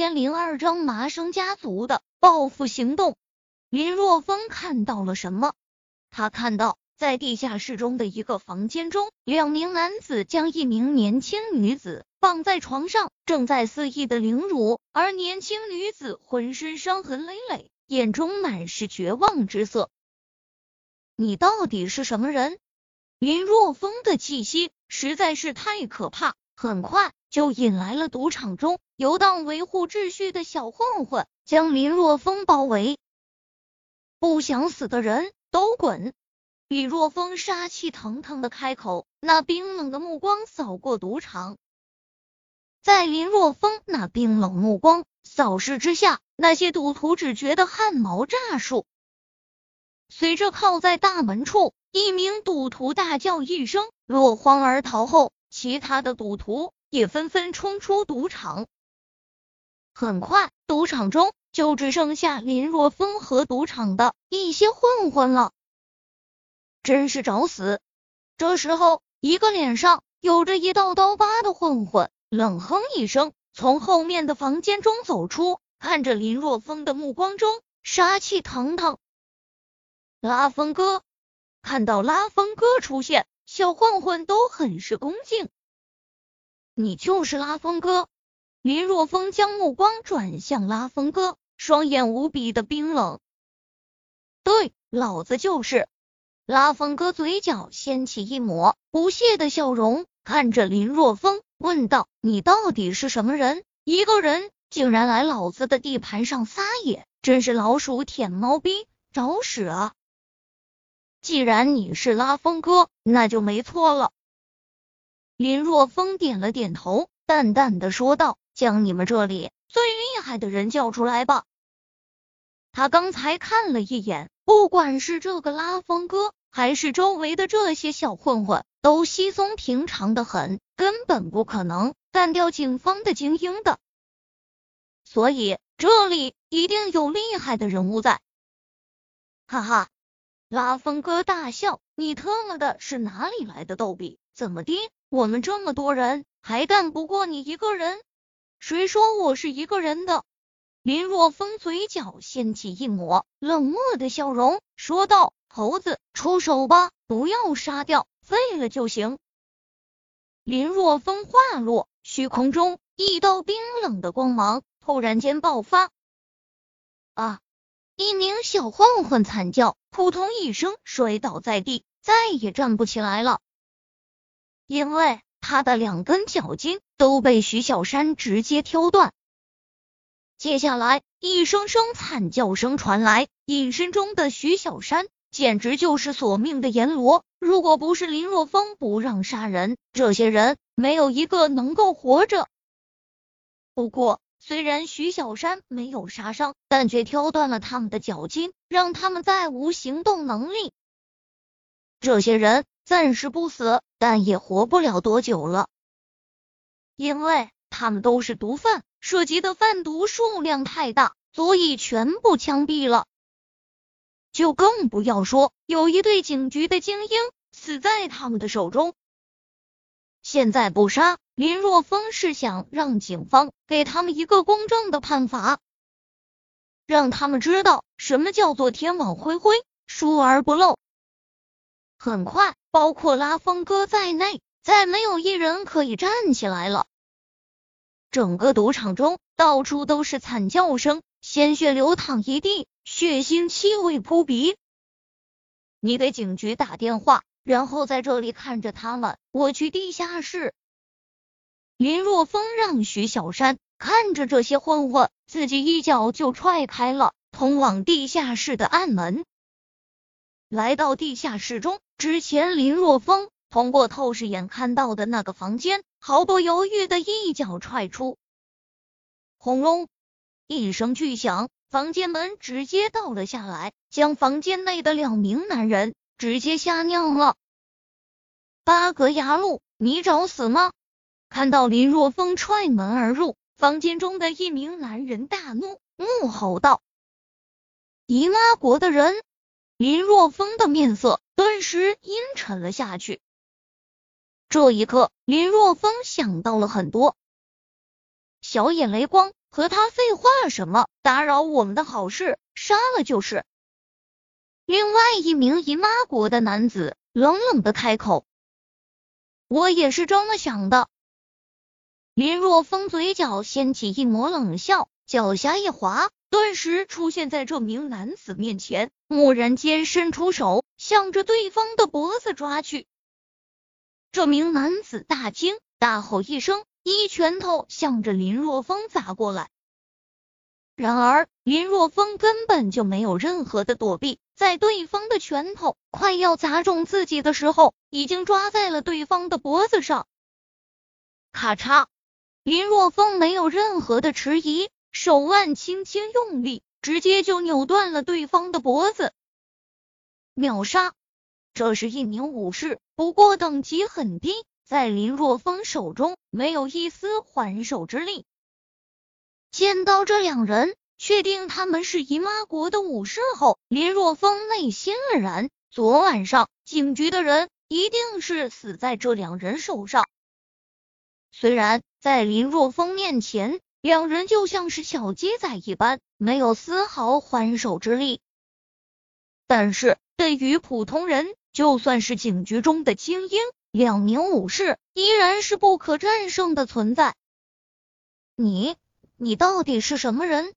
千零二章麻生家族的报复行动。林若风看到了什么？他看到在地下室中的一个房间中，两名男子将一名年轻女子绑在床上，正在肆意的凌辱，而年轻女子浑身伤痕累累，眼中满是绝望之色。你到底是什么人？林若风的气息实在是太可怕，很快就引来了赌场中游荡维护秩序的小混混，将林若风包围。不想死的人都滚！李若风杀气腾腾的开口，那冰冷的目光扫过赌场，在林若风那冰冷目光扫视之下，那些赌徒只觉得汗毛炸竖。随着靠在大门处，一名赌徒大叫一声，落荒而逃后，其他的赌徒也纷纷冲出赌场。很快，赌场中。就只剩下林若风和赌场的一些混混了，真是找死！这时候，一个脸上有着一道刀疤的混混冷哼一声，从后面的房间中走出，看着林若风的目光中杀气腾腾。拉风哥看到拉风哥出现，小混混都很是恭敬。你就是拉风哥？林若风将目光转向拉风哥。双眼无比的冰冷，对，老子就是。拉风哥嘴角掀起一抹不屑的笑容，看着林若风问道：“你到底是什么人？一个人竟然来老子的地盘上撒野，真是老鼠舔猫逼，找死啊！”既然你是拉风哥，那就没错了。林若风点了点头，淡淡的说道：“将你们这里最厉害的人叫出来吧。”他刚才看了一眼，不管是这个拉风哥，还是周围的这些小混混，都稀松平常的很，根本不可能干掉警方的精英的。所以这里一定有厉害的人物在。哈哈，拉风哥大笑：“你特么的是哪里来的逗比？怎么的？我们这么多人，还干不过你一个人？谁说我是一个人的？”林若风嘴角掀起一抹冷漠的笑容，说道：“猴子，出手吧，不要杀掉，废了就行。”林若风话落，虚空中一道冰冷的光芒突然间爆发。啊！一名小混混惨叫，扑通一声摔倒在地，再也站不起来了，因为他的两根脚筋都被徐小山直接挑断。接下来，一声声惨叫声传来。隐身中的徐小山简直就是索命的阎罗。如果不是林若风不让杀人，这些人没有一个能够活着。不过，虽然徐小山没有杀伤，但却挑断了他们的脚筋，让他们再无行动能力。这些人暂时不死，但也活不了多久了，因为他们都是毒贩。涉及的贩毒数量太大，所以全部枪毙了。就更不要说有一队警局的精英死在他们的手中。现在不杀林若风，是想让警方给他们一个公正的判罚，让他们知道什么叫做天网恢恢，疏而不漏。很快，包括拉风哥在内，再没有一人可以站起来了。整个赌场中到处都是惨叫声，鲜血流淌一地，血腥气味扑鼻。你给警局打电话，然后在这里看着他们。我去地下室。林若风让徐小山看着这些混混，自己一脚就踹开了通往地下室的暗门。来到地下室中之前，林若风。通过透视眼看到的那个房间，毫不犹豫的一脚踹出，轰隆一声巨响，房间门直接倒了下来，将房间内的两名男人直接吓尿了。八格牙路，你找死吗？看到林若风踹门而入，房间中的一名男人大怒，怒吼道：“姨妈国的人！”林若风的面色顿时阴沉了下去。这一刻，林若风想到了很多。小野雷光和他废话什么？打扰我们的好事，杀了就是。另外一名姨妈国的男子冷冷的开口：“我也是这么想的。”林若风嘴角掀起一抹冷笑，脚下一滑，顿时出现在这名男子面前，蓦然间伸出手，向着对方的脖子抓去。这名男子大惊，大吼一声。一拳头向着林若风砸过来，然而林若风根本就没有任何的躲避，在对方的拳头快要砸中自己的时候，已经抓在了对方的脖子上。咔嚓！林若风没有任何的迟疑，手腕轻轻用力，直接就扭断了对方的脖子。秒杀！这是一名武士，不过等级很低。在林若风手中没有一丝还手之力。见到这两人，确定他们是姨妈国的武士后，林若风内心愕然。昨晚上警局的人一定是死在这两人手上。虽然在林若风面前，两人就像是小鸡仔一般，没有丝毫还手之力，但是对于普通人，就算是警局中的精英。两名武士依然是不可战胜的存在。你，你到底是什么人？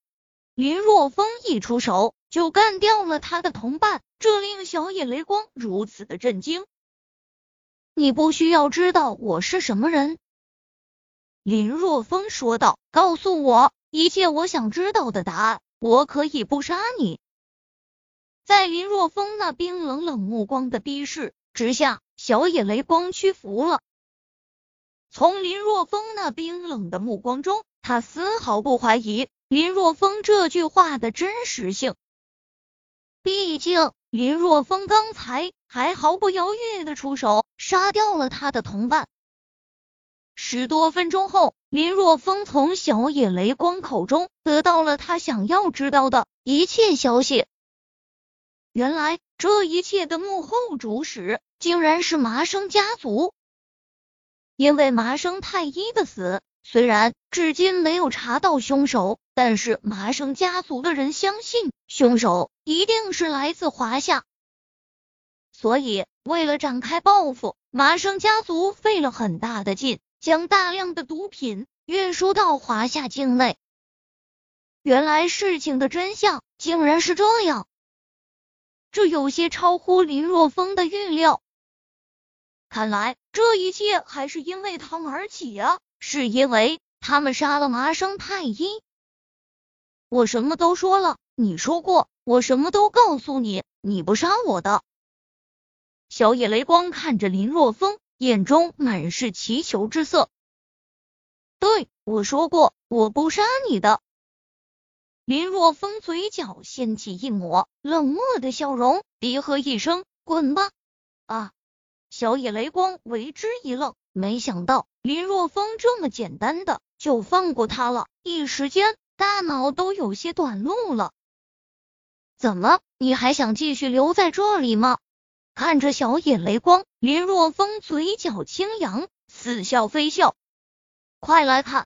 林若风一出手就干掉了他的同伴，这令小野雷光如此的震惊。你不需要知道我是什么人，林若风说道。告诉我一切我想知道的答案，我可以不杀你。在林若风那冰冷冷目光的逼视之下。小野雷光屈服了。从林若风那冰冷的目光中，他丝毫不怀疑林若风这句话的真实性。毕竟林若风刚才还毫不犹豫的出手杀掉了他的同伴。十多分钟后，林若风从小野雷光口中得到了他想要知道的一切消息。原来这一切的幕后主使。竟然是麻生家族，因为麻生太一的死，虽然至今没有查到凶手，但是麻生家族的人相信凶手一定是来自华夏，所以为了展开报复，麻生家族费了很大的劲，将大量的毒品运输到华夏境内。原来事情的真相竟然是这样，这有些超乎林若风的预料。看来这一切还是因为他们而起啊！是因为他们杀了麻生太一。我什么都说了，你说过我什么都告诉你，你不杀我的。小野雷光看着林若风，眼中满是祈求之色。对，我说过我不杀你的。林若风嘴角掀起一抹冷漠的笑容，低喝一声：“滚吧！”啊！小野雷光为之一愣，没想到林若风这么简单的就放过他了，一时间大脑都有些短路了。怎么，你还想继续留在这里吗？看着小野雷光，林若风嘴角轻扬，似笑非笑。快来看，